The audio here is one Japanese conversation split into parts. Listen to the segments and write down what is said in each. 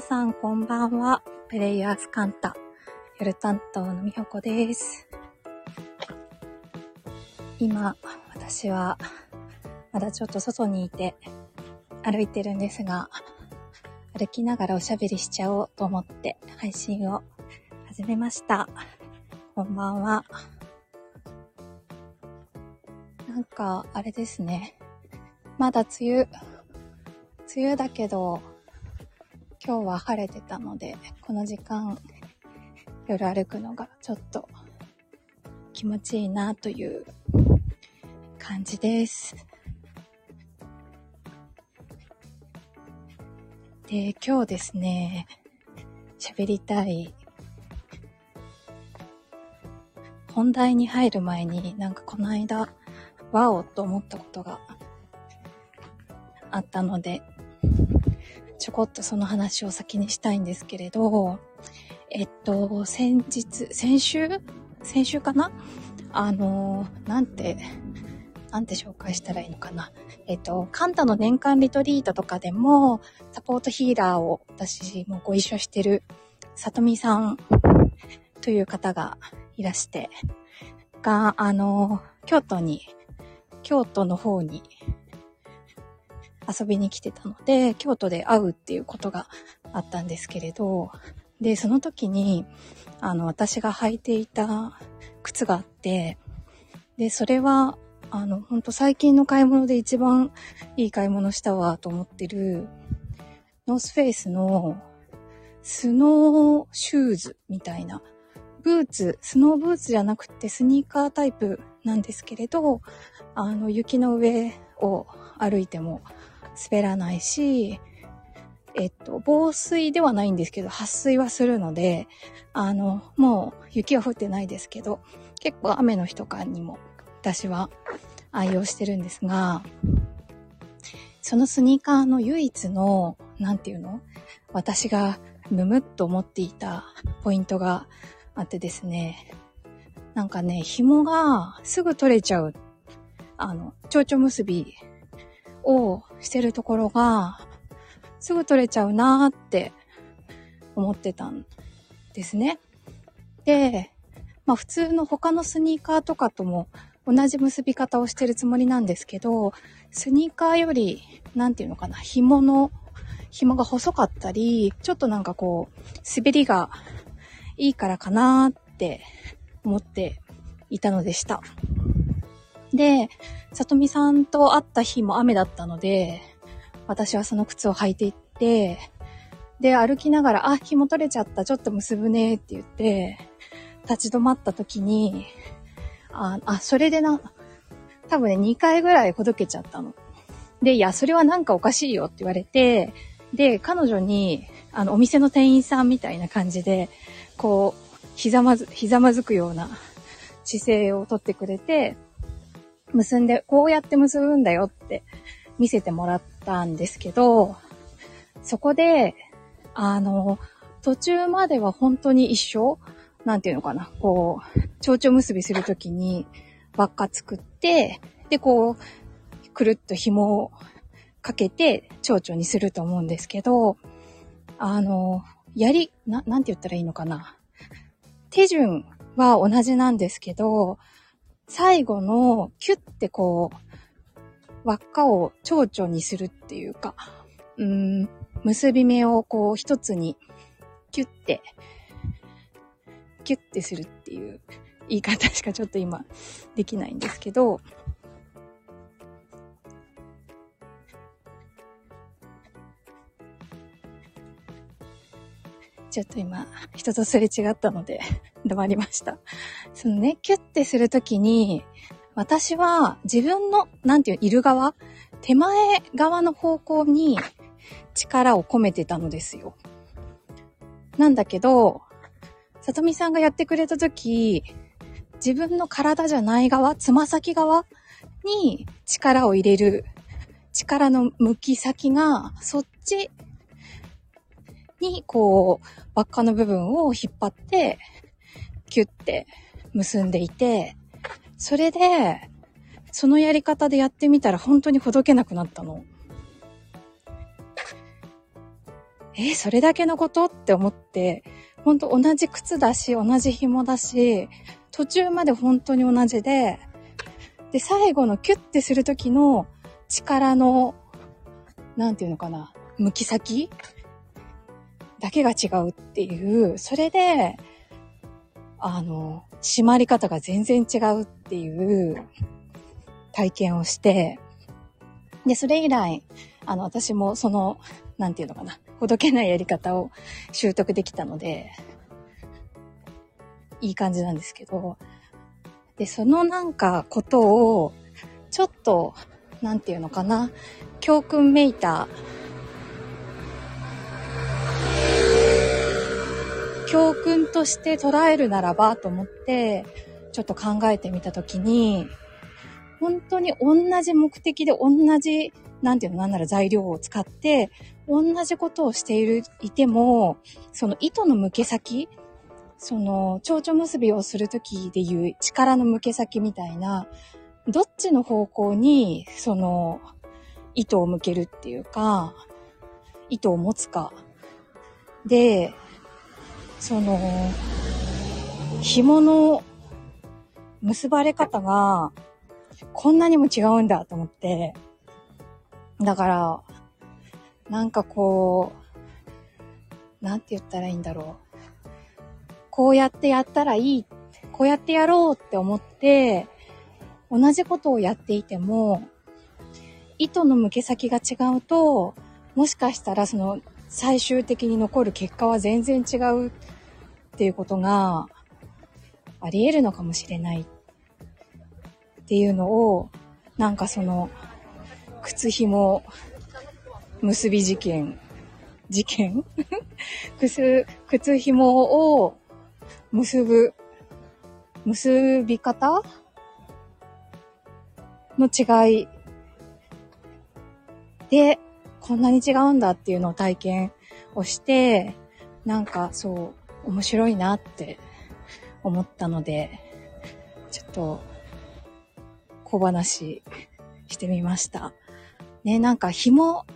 皆さんこんばんは。プレイヤースカンタ、夜担当のみほこです。今、私は、まだちょっと外にいて、歩いてるんですが、歩きながらおしゃべりしちゃおうと思って配信を始めました。こんばんは。なんか、あれですね。まだ梅雨、梅雨だけど、今日は晴れてたので、この時間、夜歩くのがちょっと気持ちいいなという感じです。で、今日ですね、喋りたい本題に入る前になんかこの間、ワオと思ったことがあったので、ょこっとその話を先にしたいんですけれど、えっと、先日、先週？先週かな？あの、なんて、なんて紹介したらいいのかな？えっと、カンタの年間リトリートとかでも、サポートヒーラーを私もご一緒してる、さとみさんという方がいらして、が、あの、京都に、京都の方に遊びに来てたので、京都で会うっていうことがあったんですけれど、で、その時に、あの、私が履いていた靴があって、で、それは、あの、ほんと最近の買い物で一番いい買い物したわと思ってる、ノースフェイスのスノーシューズみたいな、ブーツ、スノーブーツじゃなくてスニーカータイプなんですけれど、あの、雪の上を歩いても滑らないし、えっと、防水ではないんですけど、撥水はするので、あの、もう雪は降ってないですけど、結構雨の日とかにも私は愛用してるんですが、そのスニーカーの唯一の、なんていうの私がムムっと思っていたポイントがあってですね、なんかね、紐がすぐ取れちゃう、あの、蝶々結びをしてるところが、すぐ取れちゃうなーって思ってたんですね。で、まあ普通の他のスニーカーとかとも同じ結び方をしてるつもりなんですけど、スニーカーより、なんていうのかな、紐の、紐が細かったり、ちょっとなんかこう、滑りがいいからかなーって思っていたのでした。で、さとみさんと会った日も雨だったので、私はその靴を履いていって、で、歩きながら、あ、紐取れちゃった、ちょっと結ぶねって言って、立ち止まった時に、あ、あ、それでな、多分ね、2回ぐらいほどけちゃったの。で、いや、それはなんかおかしいよって言われて、で、彼女に、あの、お店の店員さんみたいな感じで、こう、ひざまず、ひざまずくような姿勢をとってくれて、結んで、こうやって結ぶんだよって見せてもらったんですけど、そこで、あの、途中までは本当に一緒なんていうのかな、こう、蝶々結びするときに輪っか作って、で、こう、くるっと紐をかけて蝶々にすると思うんですけど、あの、やり、な、なんて言ったらいいのかな。手順は同じなんですけど、最後のキュッてこう、輪っかを蝶々にするっていうか、うん、結び目をこう一つにキュッて、キュッてするっていう言い方しかちょっと今できないんですけど、ちょっと今、人とすれ違ったので、黙りました。そのね、キュッてするときに、私は自分の、なんていう、いる側手前側の方向に力を込めてたのですよ。なんだけど、さとみさんがやってくれたとき、自分の体じゃない側、つま先側に力を入れる、力の向き先が、そっちに、こう、輪っかの部分を引っ張って、キュッて結んでいて、それで、そのやり方でやってみたら本当にほどけなくなったの。え、それだけのこと？って思って、ほんと同じ靴だし、同じ紐だし、途中まで本当に同じで、で、最後のキュッてするときの力の、なんていうのかな、向き先だけが違うっていう、それで、あの、締まり方が全然違うっていう体験をして、で、それ以来、あの、私もその、なんていうのかな、ほどけないやり方を習得できたので、いい感じなんですけど、で、そのなんかことを、ちょっと、なんていうのかな、教訓めいた、教訓として捉えるならばと思って、ちょっと考えてみたときに、本当に同じ目的で同じ、なんていうの、なんなら材料を使って、同じことをしている、いても、その糸の向け先、その、蝶々結びをするときでいう力の向け先みたいな、どっちの方向に、その、糸を向けるっていうか、糸を持つか。で、その、紐の結ばれ方が、こんなにも違うんだと思って、だから、なんかこう、なんて言ったらいいんだろう。こうやってやったらいい、こうやってやろうって思って、同じことをやっていても、糸の向け先が違うと、もしかしたらその最終的に残る結果は全然違うっていうことがあり得るのかもしれないっていうのを、なんかその、靴紐結び事件、事件？靴、靴紐を結ぶ、結び方の違いで、こんなに違うんだっていうのを体験をして、なんかそう、面白いなって思ったので、ちょっと、小話してみました。ね、なんか紐、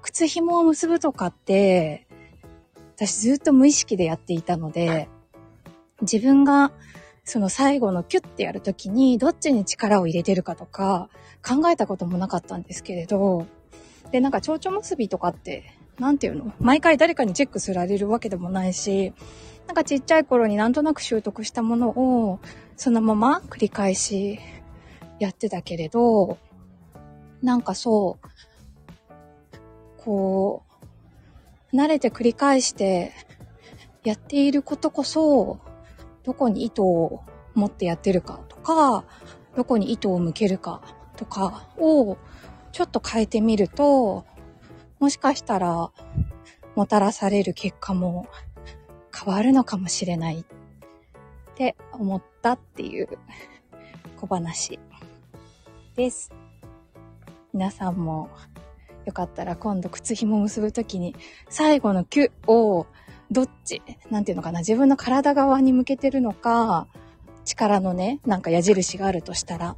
靴紐を結ぶとかって、私ずっと無意識でやっていたので、自分がその最後のキュッてやるときにどっちに力を入れてるかとか考えたこともなかったんですけれど、で、なんか蝶々結びとかって、なんていうの？毎回誰かにチェックすられるわけでもないし、なんかちっちゃい頃になんとなく習得したものをそのまま繰り返しやってたけれど、なんかそう、こう、慣れて繰り返してやっていることこそ、どこに糸を持ってやってるかとか、どこに糸を向けるかとかをちょっと変えてみると、もしかしたらもたらされる結果も変わるのかもしれないって思ったっていう小話です。皆さんもよかったら今度靴紐を結ぶときに最後のキュをどっち、なんていうのかな、自分の体側に向けてるのか、力のね、なんか矢印があるとしたら、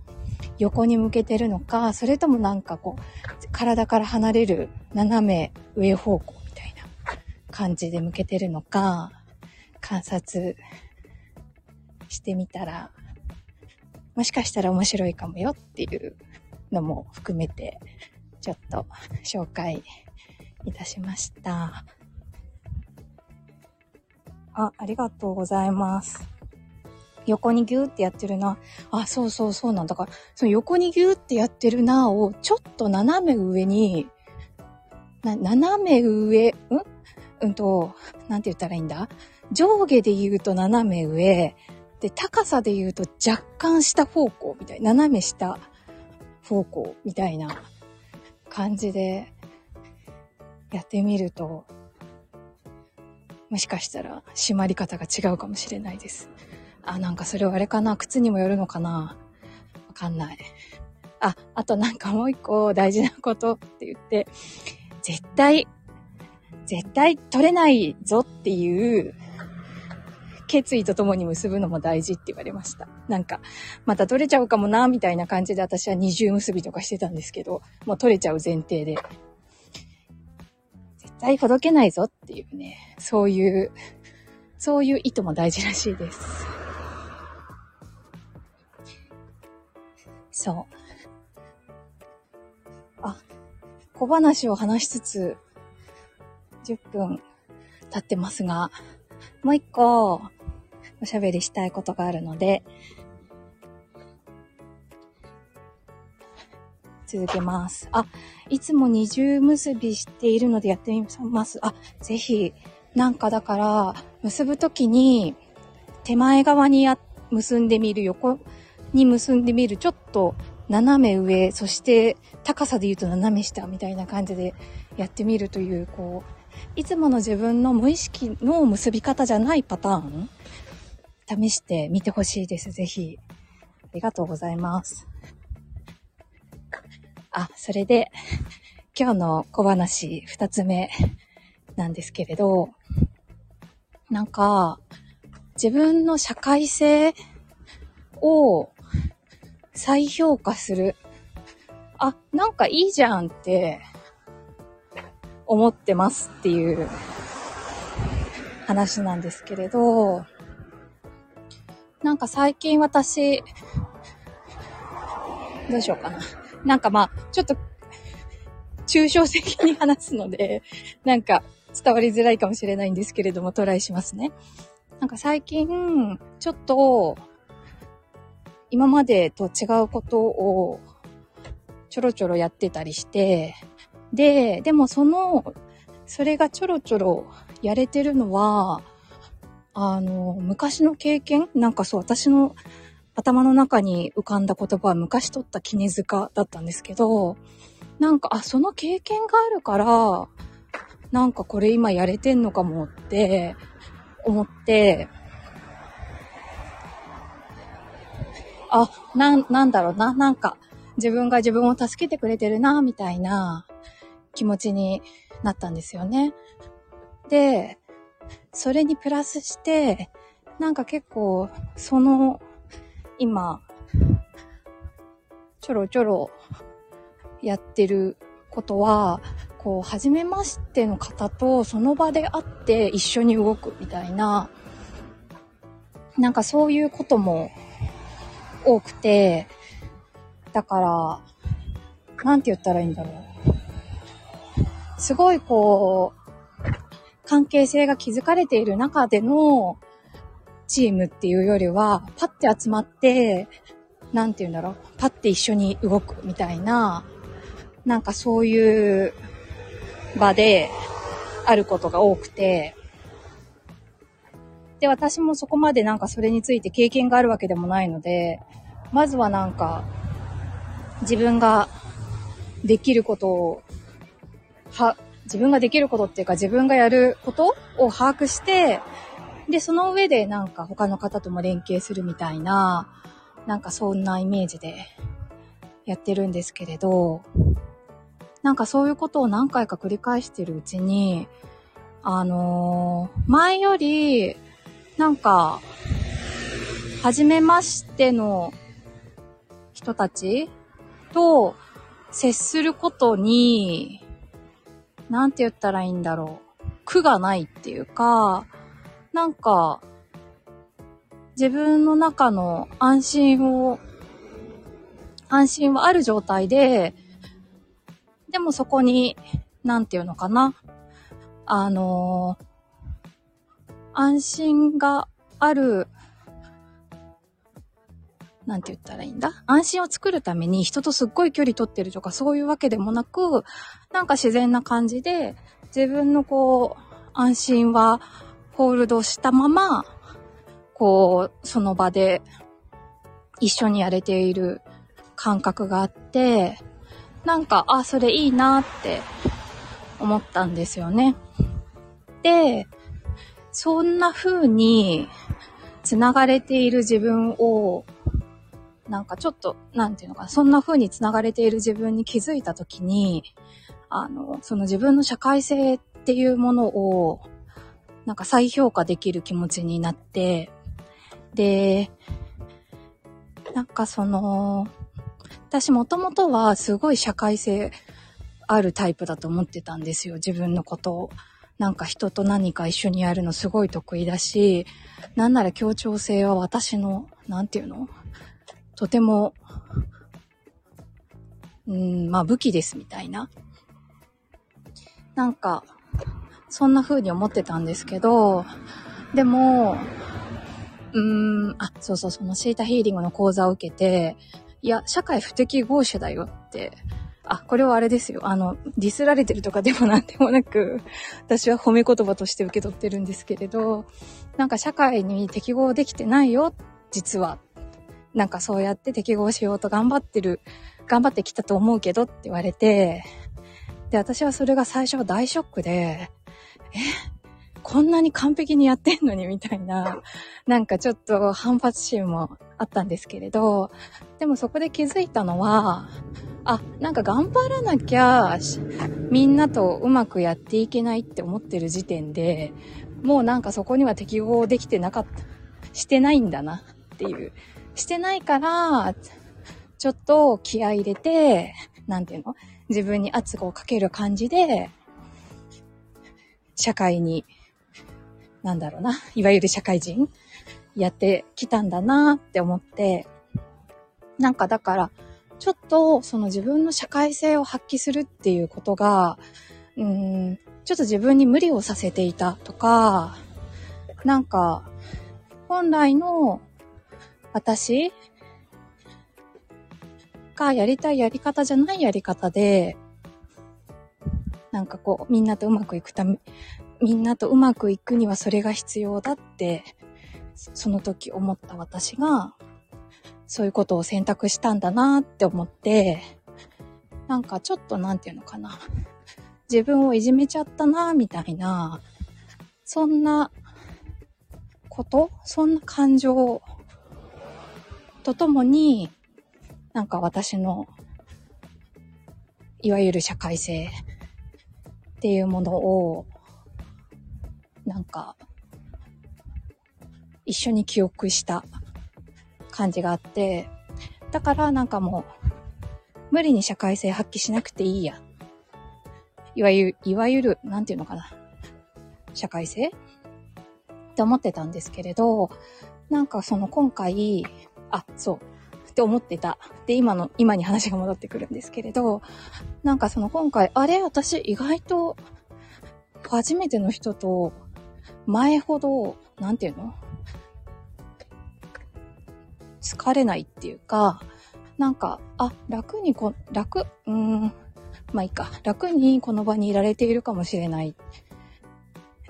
横に向けてるのか、それともなんかこう、体から離れる斜め上方向みたいな感じで向けてるのか、観察してみたら、もしかしたら面白いかもよっていうのも含めて、ちょっと紹介いたしました。あ、ありがとうございます。横にギューってやってるな。あ、そうそうそうなん。だから、その横にギューってやってるなを、ちょっと斜め上に、な、斜め上、ん？うんと、なんて言ったらいいんだ？上下で言うと斜め上、で、高さで言うと若干下方向みたいな、斜め下方向みたいな感じでやってみると、もしかしたら締まり方が違うかもしれないです。あ、なんかそれはあれかな靴にもよるのかなわかんない。あ、あとなんかもう一個大事なことって言って、絶対、絶対取れないぞっていう決意とともに結ぶのも大事って言われました。なんか、また取れちゃうかもな、みたいな感じで私は二重結びとかしてたんですけど、もう取れちゃう前提で。絶対ほどけないぞっていうね、そういう、そういう意図も大事らしいです。そう。あ、小話を話しつつ、10分経ってますが、もう一個、おしゃべりしたいことがあるので、続けます。あ、いつも二重結びしているのでやってみます。あ、ぜひ、なんかだから、結ぶときに、手前側にや、結んでみる、横に結んでみる、ちょっと斜め上、そして高さで言うと斜め下みたいな感じでやってみるという、こう、いつもの自分の無意識の結び方じゃないパターン、試してみてほしいです。ぜひ。ありがとうございます。あ、それで、今日の小話二つ目なんですけれど、なんか、自分の社会性を再評価する。あ、なんかいいじゃんって思ってますっていう話なんですけれど、なんか最近私、どうしようかな。なんかまあ、ちょっと、抽象的に話すので、なんか伝わりづらいかもしれないんですけれども、トライしますね。なんか最近、ちょっと、今までと違うことをちょろちょろやってたりして、で、でもその、それがちょろちょろやれてるのは、あの、昔の経験？なんかそう、私の頭の中に浮かんだ言葉は昔取った絹塚だったんですけど、なんか、あ、その経験があるから、なんかこれ今やれてんのかもって思って、あ、なん、なんだろうな、なんか、自分が自分を助けてくれてるな、みたいな気持ちになったんですよね。で、それにプラスして、なんか結構、その、今、ちょろちょろやってることは、こう、初めましての方とその場で会って一緒に動くみたいな、なんかそういうことも多くて、だから、なんて言ったらいいんだろう。すごいこう、関係性が築かれている中でのチームっていうよりは、パッて集まって、なんて言うんだろう。パッて一緒に動くみたいな、なんかそういう場であることが多くて、で、私もそこまでなんかそれについて経験があるわけでもないので、まずはなんか、自分ができることを、は、自分ができることっていうか自分がやることを把握して、で、その上でなんか他の方とも連携するみたいな、なんかそんなイメージでやってるんですけれど、なんかそういうことを何回か繰り返してるうちに、あのー、前より、なんか、初めましての人たちと接することに、なんて言ったらいいんだろう。苦がないっていうか、なんか、自分の中の安心を、安心はある状態で、でもそこに、なんていうのかな。あの安心があるなんて言ったらいいんだ？安心を作るために人とすっごい距離取ってるとかそういうわけでもなく、なんか自然な感じで、自分のこう、安心はホールドしたまま、こう、その場で一緒にやれている感覚があって、なんか、あ、それいいなって思ったんですよね。で、そんな風に繋がれている自分をなんかちょっと、なんていうのか、そんな風に繋がれている自分に気づいたときに、あの、その自分の社会性っていうものを、なんか再評価できる気持ちになって、で、なんかその、私もともとはすごい社会性あるタイプだと思ってたんですよ、自分のことを。なんか人と何か一緒にやるのすごい得意だし、なんなら協調性は私の、なんていうの？とても、うん、まあ武器ですみたいな。なんか、そんな風に思ってたんですけど、でも、うーん、あ、そうそう、そのシータヒーリングの講座を受けて、いや、社会不適合者だよってあ、これはあれですよ。あの、ディスられてるとかでもなんでもなく、私は褒め言葉として受け取ってるんですけれど、なんか社会に適合できてないよ、実は。なんかそうやって適合しようと頑張ってる、頑張ってきたと思うけどって言われて、で、私はそれが最初は大ショックで、えこんなに完璧にやってんのにみたいな、なんかちょっと反発心もあったんですけれど、でもそこで気づいたのは、あ、なんか頑張らなきゃ、みんなとうまくやっていけないって思ってる時点で、もうなんかそこには適合できてなかった、してないんだなっていう。してないから、ちょっと気合入れて、なんていうの？自分に圧をかける感じで、社会に、なんだろうな、いわゆる社会人やってきたんだなって思って、なんかだから、ちょっとその自分の社会性を発揮するっていうことが、うん、ちょっと自分に無理をさせていたとか、なんか、本来の私がやりたいやり方じゃないやり方で、なんかこう、みんなとうまくいくため、みんなとうまくいくにはそれが必要だって、その時思った私が、そういうことを選択したんだなって思って、なんかちょっとなんていうのかな。自分をいじめちゃったなみたいな、そんなことそんな感情とともに、なんか私の、いわゆる社会性っていうものを、なんか、一緒に記憶した感じがあって、だからなんかもう、無理に社会性発揮しなくていいや。いわゆる、いわゆる、なんていうのかな。社会性？って思ってたんですけれど、なんかその今回、あ、そう、って思ってた。で、今の、今に話が戻ってくるんですけれど、なんかその今回、あれ？私意外と、初めての人と、前ほど、なんていうの？疲れないっていうか、なんか、あ、楽にこ、楽、うーん、まあいいか、楽にこの場にいられているかもしれない。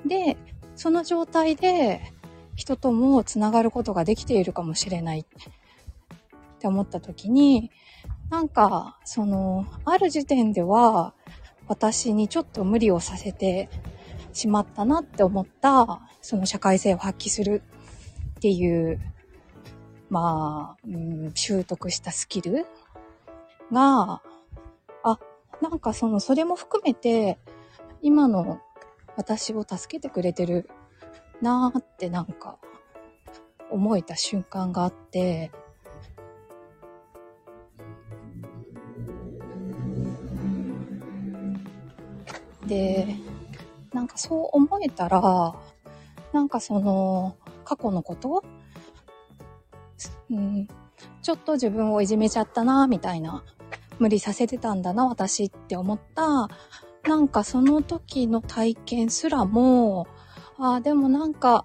で、その状態で人ともつながることができているかもしれないって思った時に、なんか、その、ある時点では私にちょっと無理をさせてしまったなって思った、その社会性を発揮するっていうまあ、うん、習得したスキルが、あ、なんかその、それも含めて、今の私を助けてくれてるなーってなんか、思えた瞬間があって、で、なんかそう思えたら、なんかその、過去のことうん、ちょっと自分をいじめちゃったな、みたいな。無理させてたんだな、私って思った。なんかその時の体験すらも、ああ、でもなんか、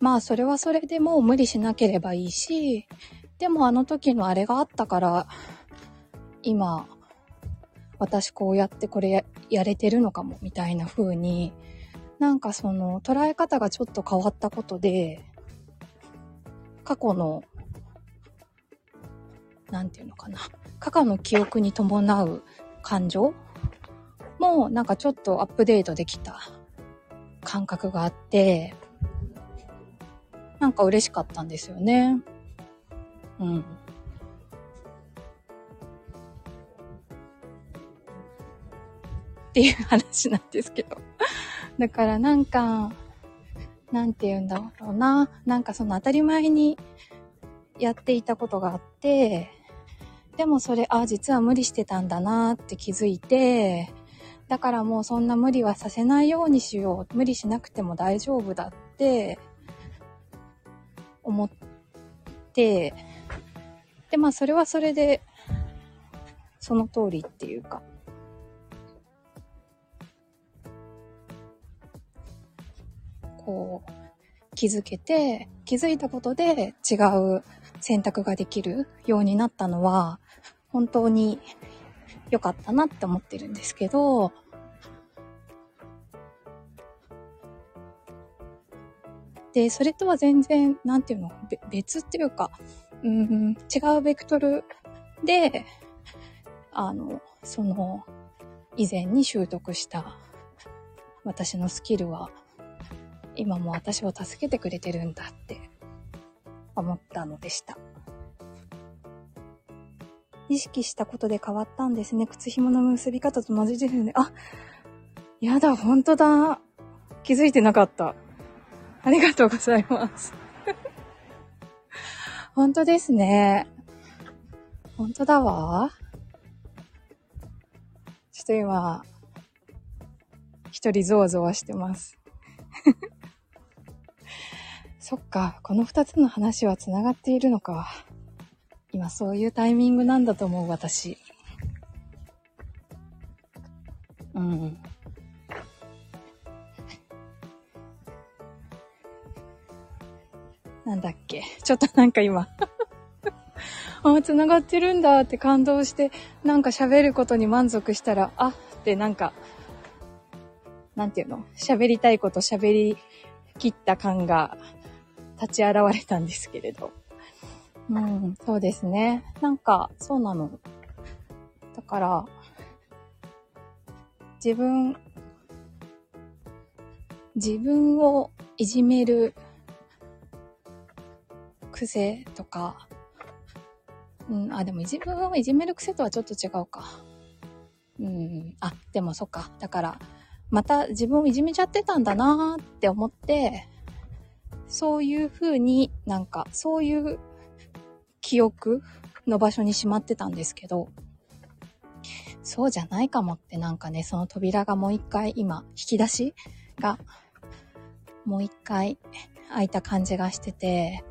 まあそれはそれでもう無理しなければいいし、でもあの時のあれがあったから、今、私こうやってこれややれてるのかも、みたいな風に、なんかその捉え方がちょっと変わったことで、過去の、なんていうのかな。過去の記憶に伴う感情もなんかちょっとアップデートできた感覚があって、なんか嬉しかったんですよね。うん。っていう話なんですけど。だからなんか、なんて言うんだろうな。なんかその当たり前にやっていたことがあって、でもそれ、あ、実は無理してたんだなって気づいて、だからもうそんな無理はさせないようにしよう。無理しなくても大丈夫だって思って、で、まあそれはそれで、その通りっていうか、こう、気づけて、気づいたことで違う選択ができるようになったのは、本当に良かったなって思ってるんですけど、で、それとは全然、なんていうの、別っていうか、うん、違うベクトルで、あの、その、以前に習得した私のスキルは、今も私を助けてくれてるんだって思ったのでした。意識したことで変わったんですね。靴紐の結び方と同じですね。あ、やだ、ほんとだ。気づいてなかった。ありがとうございます。本当ですね。本当だわ。ちょっと今、一人ゾワゾワしてます。そっか、この二つの話は繋がっているのか。今そういうタイミングなんだと思う、私。うん。なんだっけ。ちょっとなんか今 あ、繋がってるんだって感動して、なんか喋ることに満足したら、あってなんか、なんていうの？喋りたいこと喋り切った感が立ち現れたんですけれど。うん、そうですね。なんか、そうなの。だから、自分、自分をいじめる癖とか、うん、あ、でも自分をいじめる癖とはちょっと違うか。うん、あ、でもそっか。だから、また自分をいじめちゃってたんだなーって思って、そういう風になんか、そういう記憶の場所にしまってたんですけど、そうじゃないかもってなんかね、その扉がもう一回今、引き出しが、もう一回開いた感じがしてて、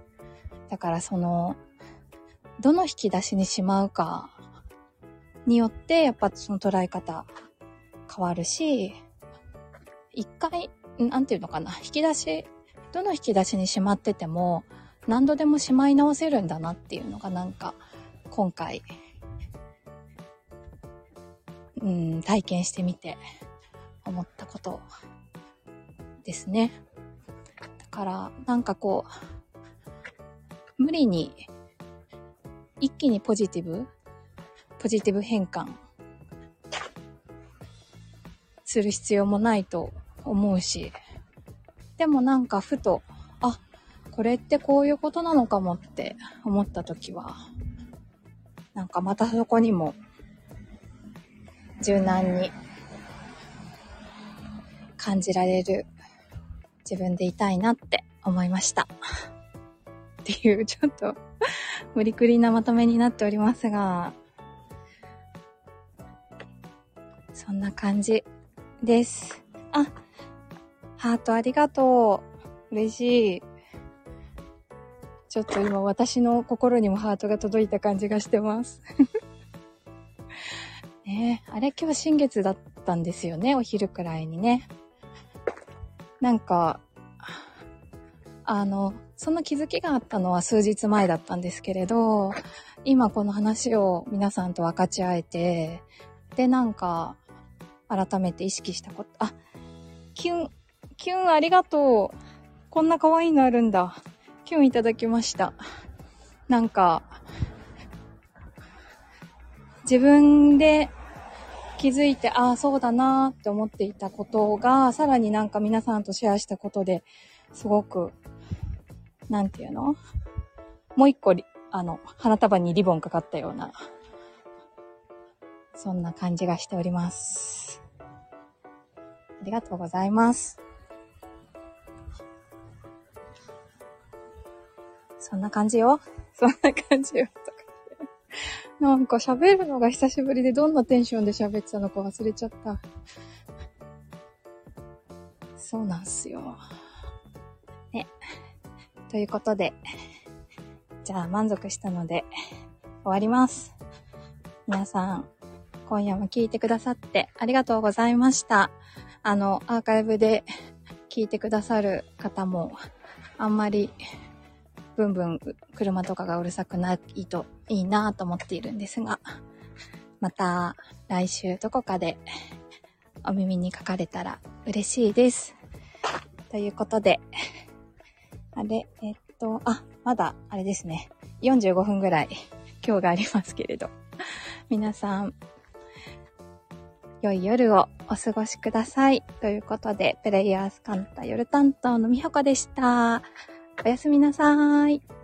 だからその、どの引き出しにしまうかによって、やっぱその捉え方変わるし、一回、なんていうのかな、引き出し、どの引き出しにしまってても、何度でもしまい直せるんだなっていうのがなんか、今回、うん、体験してみて思ったことですね。だから、なんかこう、無理に一気にポジティブ、ポジティブ変換する必要もないと思うし、でもなんかふと、あ、これってこういうことなのかもって思った時は、なんかまたそこにも柔軟に感じられる自分でいたいなって思いました。っていう、ちょっと無理くりなまとめになっておりますが、そんな感じです。あ、ハートありがとう。嬉しい。ちょっと今私の心にもハートが届いた感じがしてます。ねあれ今日新月だったんですよね、お昼くらいにね。なんか、あの、その気づきがあったのは数日前だったんですけれど、今この話を皆さんと分かち合えて、で、なんか、改めて意識したこと、あ、キュン、キュンありがとう。こんな可愛いのあるんだ。キュンいただきました。なんか、自分で気づいて、ああ、そうだなーって思っていたことが、さらになんか皆さんとシェアしたことで、すごくなんていうの？もう一個あの、花束にリボンかかったような、そんな感じがしております。ありがとうございます。そんな感じよ。そんな感じよ。とかなんか喋るのが久しぶりでどんなテンションで喋ってたのか忘れちゃった。そうなんすよ。ね。ということで、じゃあ満足したので終わります。皆さん、今夜も聞いてくださってありがとうございました。あの、アーカイブで聞いてくださる方も、あんまり、ブンブン車とかがうるさくないといいなと思っているんですが、また来週どこかでお耳に書かれたら嬉しいです。ということで、あれ、えっと、あ、まだあれですね。45分ぐらい今日がありますけれど。皆さん、良い夜をお過ごしください。ということで、プレイヤースカンタ夜担当のみほこでした。おやすみなさーい。